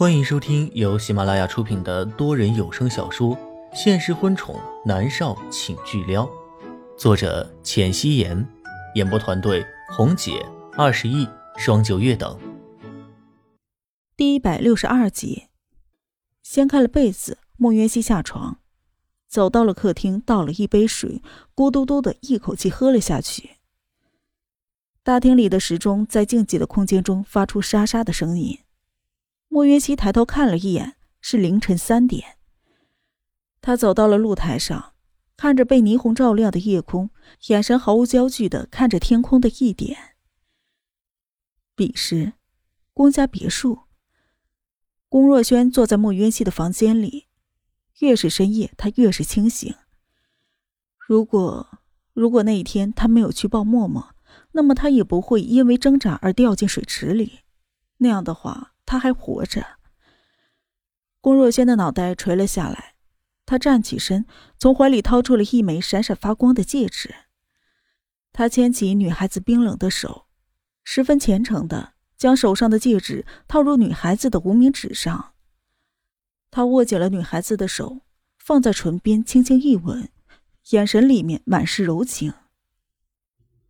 欢迎收听由喜马拉雅出品的多人有声小说《现实婚宠男少请巨撩》，作者：浅汐颜，演播团队：红姐、二十亿、双九月等。第一百六十二集，掀开了被子，莫渊熙下床，走到了客厅，倒了一杯水，咕嘟嘟的一口气喝了下去。大厅里的时钟在静寂的空间中发出沙沙的声音。莫云熙抬头看了一眼，是凌晨三点。他走到了露台上，看着被霓虹照亮的夜空，眼神毫无焦距的看着天空的一点。彼时，公家别墅，宫若轩坐在莫云熙的房间里，越是深夜，他越是清醒。如果如果那一天他没有去抱默默，那么他也不会因为挣扎而掉进水池里。那样的话。他还活着。龚若轩的脑袋垂了下来，他站起身，从怀里掏出了一枚闪闪发光的戒指。他牵起女孩子冰冷的手，十分虔诚的将手上的戒指套入女孩子的无名指上。他握紧了女孩子的手，放在唇边轻轻一吻，眼神里面满是柔情。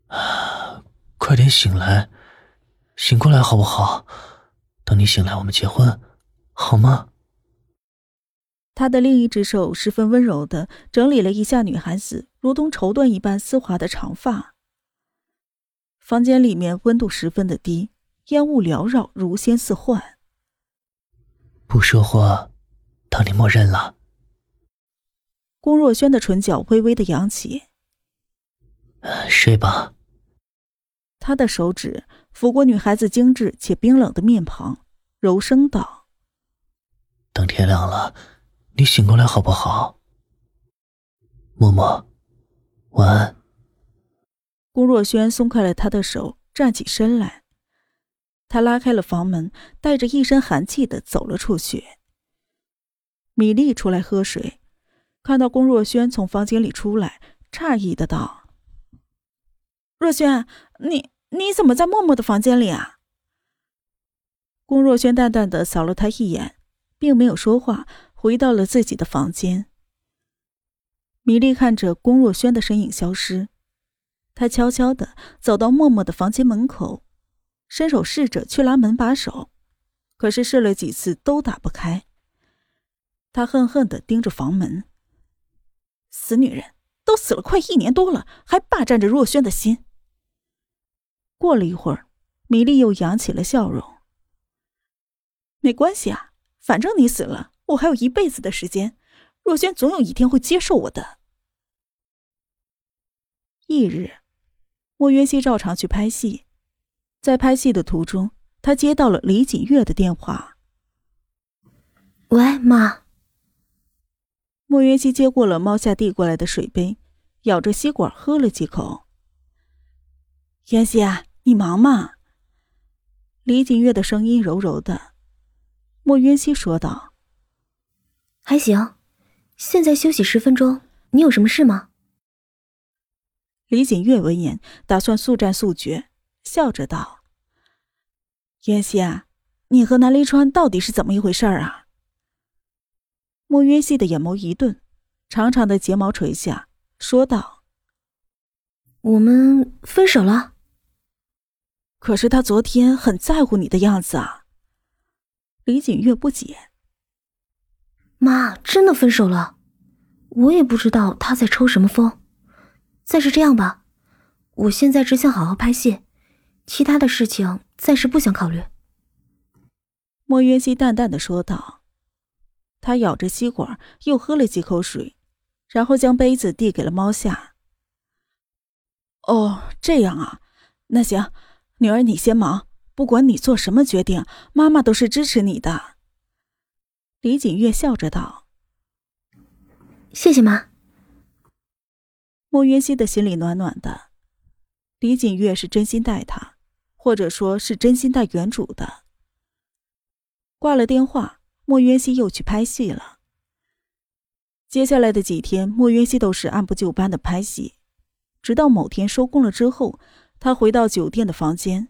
啊，快点醒来，醒过来好不好？等你醒来，我们结婚，好吗？他的另一只手十分温柔的整理了一下女孩子如同绸缎一般丝滑的长发。房间里面温度十分的低，烟雾缭绕，如仙似幻。不说话，当你默认了。龚若轩的唇角微微的扬起。睡吧。他的手指抚过女孩子精致且冰冷的面庞，柔声道：“等天亮了，你醒过来好不好？”默默，晚安。龚若轩松开了他的手，站起身来。他拉开了房门，带着一身寒气的走了出去。米粒出来喝水，看到龚若轩从房间里出来，诧异的道。若轩，你你怎么在默默的房间里啊？龚若轩淡淡的扫了他一眼，并没有说话，回到了自己的房间。米粒看着龚若轩的身影消失，他悄悄的走到默默的房间门口，伸手试着去拉门把手，可是试了几次都打不开。他恨恨的盯着房门，死女人，都死了快一年多了，还霸占着若轩的心。过了一会儿，米粒又扬起了笑容。没关系啊，反正你死了，我还有一辈子的时间。若轩总有一天会接受我的。翌日，莫渊熙照常去拍戏，在拍戏的途中，他接到了李锦月的电话。喂，妈。莫渊熙接过了猫夏递过来的水杯，咬着吸管喝了几口。渊熙啊。你忙吗？李景月的声音柔柔的。莫云熙说道：“还行，现在休息十分钟。你有什么事吗？”李景月闻言，打算速战速决，笑着道：“渊熙啊，你和南离川到底是怎么一回事啊？”莫云熙的眼眸一顿，长长的睫毛垂下，说道：“我们分手了。”可是他昨天很在乎你的样子啊，李锦月不解。妈，真的分手了，我也不知道他在抽什么风。暂时这样吧，我现在只想好好拍戏，其他的事情暂时不想考虑。莫渊熙淡淡的说道，他咬着吸管，又喝了几口水，然后将杯子递给了猫夏。哦，这样啊，那行。女儿，你先忙，不管你做什么决定，妈妈都是支持你的。李锦月笑着道：“谢谢妈。”莫云熙的心里暖暖的，李锦月是真心待他，或者说是真心待原主的。挂了电话，莫云熙又去拍戏了。接下来的几天，莫云熙都是按部就班的拍戏，直到某天收工了之后。他回到酒店的房间，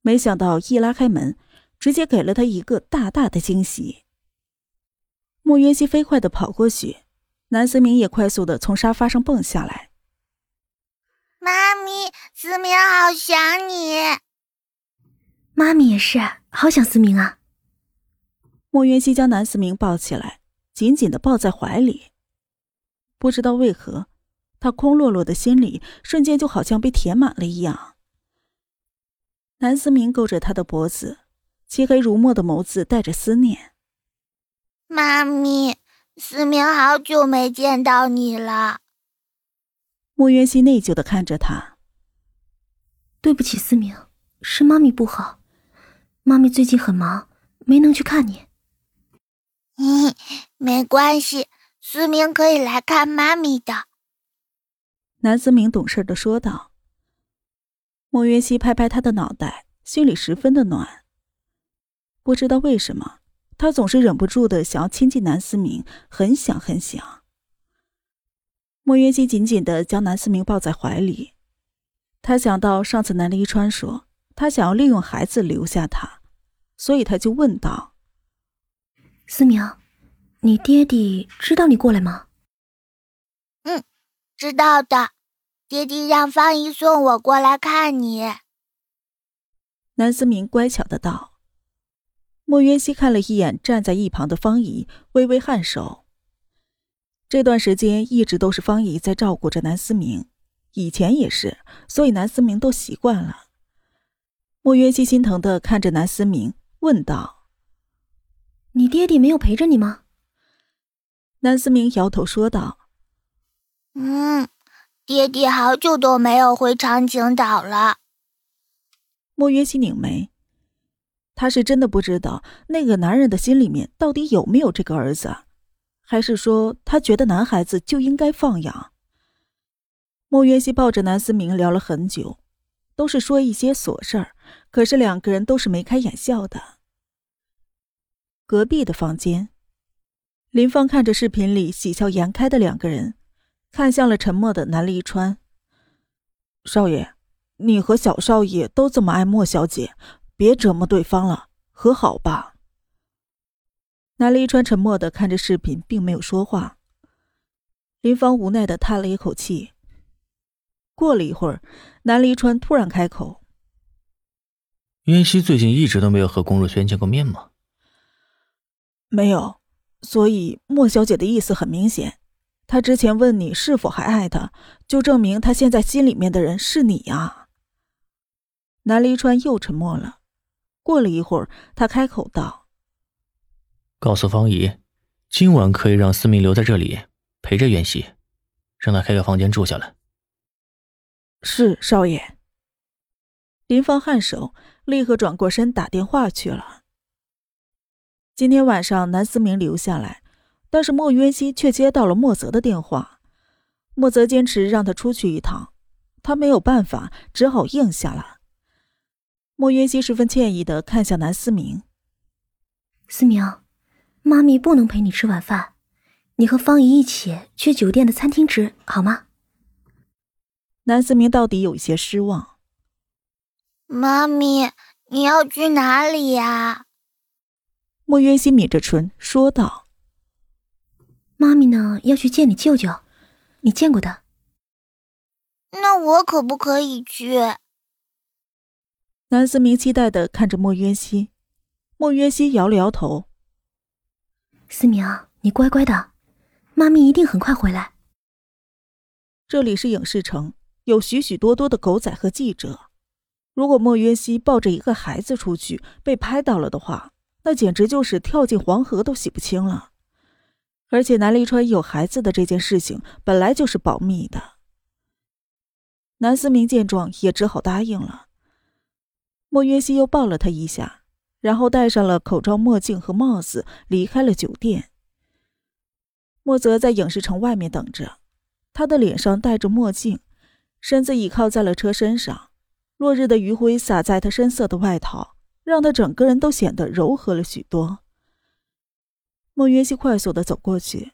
没想到一拉开门，直接给了他一个大大的惊喜。莫渊熙飞快的跑过去，南思明也快速的从沙发上蹦下来。妈咪，思明好想你。妈咪也是，好想思明啊。莫渊熙将南思明抱起来，紧紧的抱在怀里。不知道为何，他空落落的心里瞬间就好像被填满了一样。南思明勾着他的脖子，漆黑如墨的眸子带着思念。妈咪，思明好久没见到你了。莫渊熙内疚的看着他。对不起，思明，是妈咪不好。妈咪最近很忙，没能去看你。嗯，没关系，思明可以来看妈咪的。南思明懂事的说道。莫渊熙拍拍他的脑袋，心里十分的暖。不知道为什么，他总是忍不住的想要亲近南思明，很想很想。莫渊熙紧紧的将南思明抱在怀里，他想到上次南离川说他想要利用孩子留下他，所以他就问道：“思明，你爹地知道你过来吗？”“，知道的。”爹地让方姨送我过来看你。南思明乖巧的道。莫渊熙看了一眼站在一旁的方姨，微微颔首。这段时间一直都是方姨在照顾着南思明，以前也是，所以南思明都习惯了。莫渊熙心疼的看着南思明，问道：“你爹地没有陪着你吗？”南思明摇头说道：“嗯。”爹爹好久都没有回长青岛了。莫约西拧眉，他是真的不知道那个男人的心里面到底有没有这个儿子，还是说他觉得男孩子就应该放养。莫约西抱着南思明聊了很久，都是说一些琐事儿，可是两个人都是眉开眼笑的。隔壁的房间，林芳看着视频里喜笑颜开的两个人。看向了沉默的南离川。少爷，你和小少爷都这么爱莫小姐，别折磨对方了，和好吧。南离川沉默的看着视频，并没有说话。林芳无奈的叹了一口气。过了一会儿，南离川突然开口：“渊熙最近一直都没有和龚若轩见过面吗？”“没有。”所以莫小姐的意思很明显。他之前问你是否还爱他，就证明他现在心里面的人是你啊。南离川又沉默了，过了一会儿，他开口道：“告诉方姨，今晚可以让思明留在这里陪着袁熙，让他开个房间住下来。”是少爷。林芳颔首，立刻转过身打电话去了。今天晚上南思明留下来。但是莫渊熙却接到了莫泽的电话，莫泽坚持让他出去一趟，他没有办法，只好应下了。莫渊熙十分歉意的看向南思明：“思明，妈咪不能陪你吃晚饭，你和方姨一起去酒店的餐厅吃好吗？”南思明到底有些失望。妈咪，你要去哪里呀？莫渊熙抿着唇说道。妈咪呢？要去见你舅舅，你见过的。那我可不可以去？南思明期待的看着莫渊熙，莫渊熙摇了摇头。思明，你乖乖的，妈咪一定很快回来。这里是影视城，有许许多多的狗仔和记者。如果莫渊熙抱着一个孩子出去被拍到了的话，那简直就是跳进黄河都洗不清了。而且南离川有孩子的这件事情本来就是保密的。南思明见状也只好答应了。莫约西又抱了他一下，然后戴上了口罩、墨镜和帽子，离开了酒店。莫泽在影视城外面等着，他的脸上戴着墨镜，身子倚靠在了车身上，落日的余晖洒在他深色的外套，让他整个人都显得柔和了许多。莫约西快速的走过去，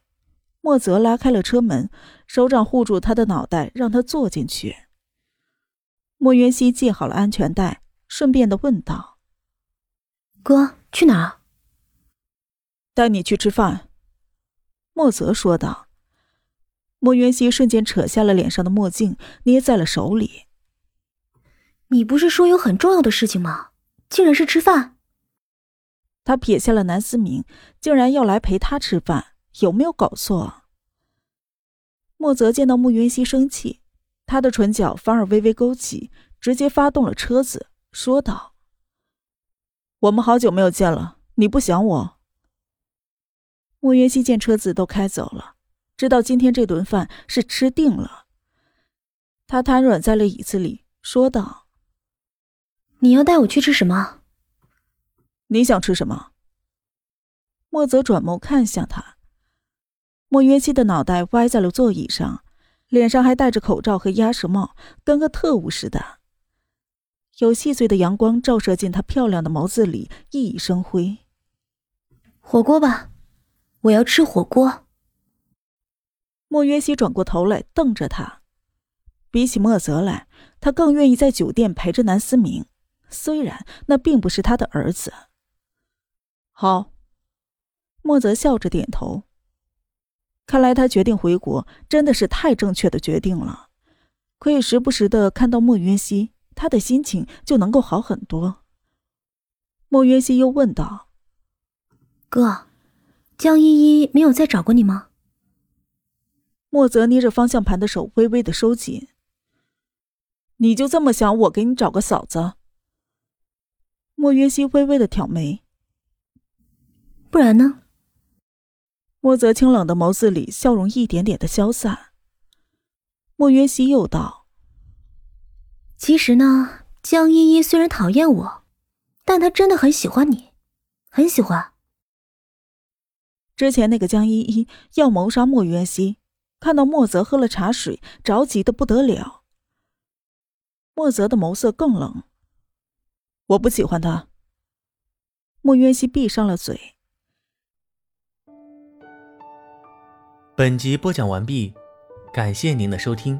莫泽拉开了车门，手掌护住他的脑袋，让他坐进去。莫约西系好了安全带，顺便的问道：“哥，去哪儿？带你去吃饭。”莫泽说道。莫渊熙瞬间扯下了脸上的墨镜，捏在了手里。你不是说有很重要的事情吗？竟然是吃饭！他撇下了南思明，竟然要来陪他吃饭，有没有搞错？莫泽见到慕云熙生气，他的唇角反而微微勾起，直接发动了车子，说道：“我们好久没有见了，你不想我？”慕云熙见车子都开走了，知道今天这顿饭是吃定了。他瘫软在了椅子里，说道。你要带我去吃什么？你想吃什么？莫泽转眸看向他，莫约西的脑袋歪在了座椅上，脸上还戴着口罩和鸭舌帽，跟个特务似的。有细碎的阳光照射进他漂亮的眸子里，熠熠生辉。火锅吧，我要吃火锅。莫约西转过头来瞪着他，比起莫泽来，他更愿意在酒店陪着南思明。虽然那并不是他的儿子。好，莫泽笑着点头。看来他决定回国真的是太正确的决定了。可以时不时的看到莫渊熙，他的心情就能够好很多。莫渊熙又问道：“哥，江依依没有再找过你吗？”莫泽捏着方向盘的手微微的收紧。你就这么想我给你找个嫂子？莫约西微微的挑眉，不然呢？莫泽清冷的眸子里笑容一点点的消散。莫约西又道：“其实呢，江依依虽然讨厌我，但她真的很喜欢你，很喜欢。之前那个江依依要谋杀莫约西，看到莫泽喝了茶水，着急的不得了。莫泽的眸色更冷。”我不喜欢他。莫渊熙闭上了嘴。本集播讲完毕，感谢您的收听。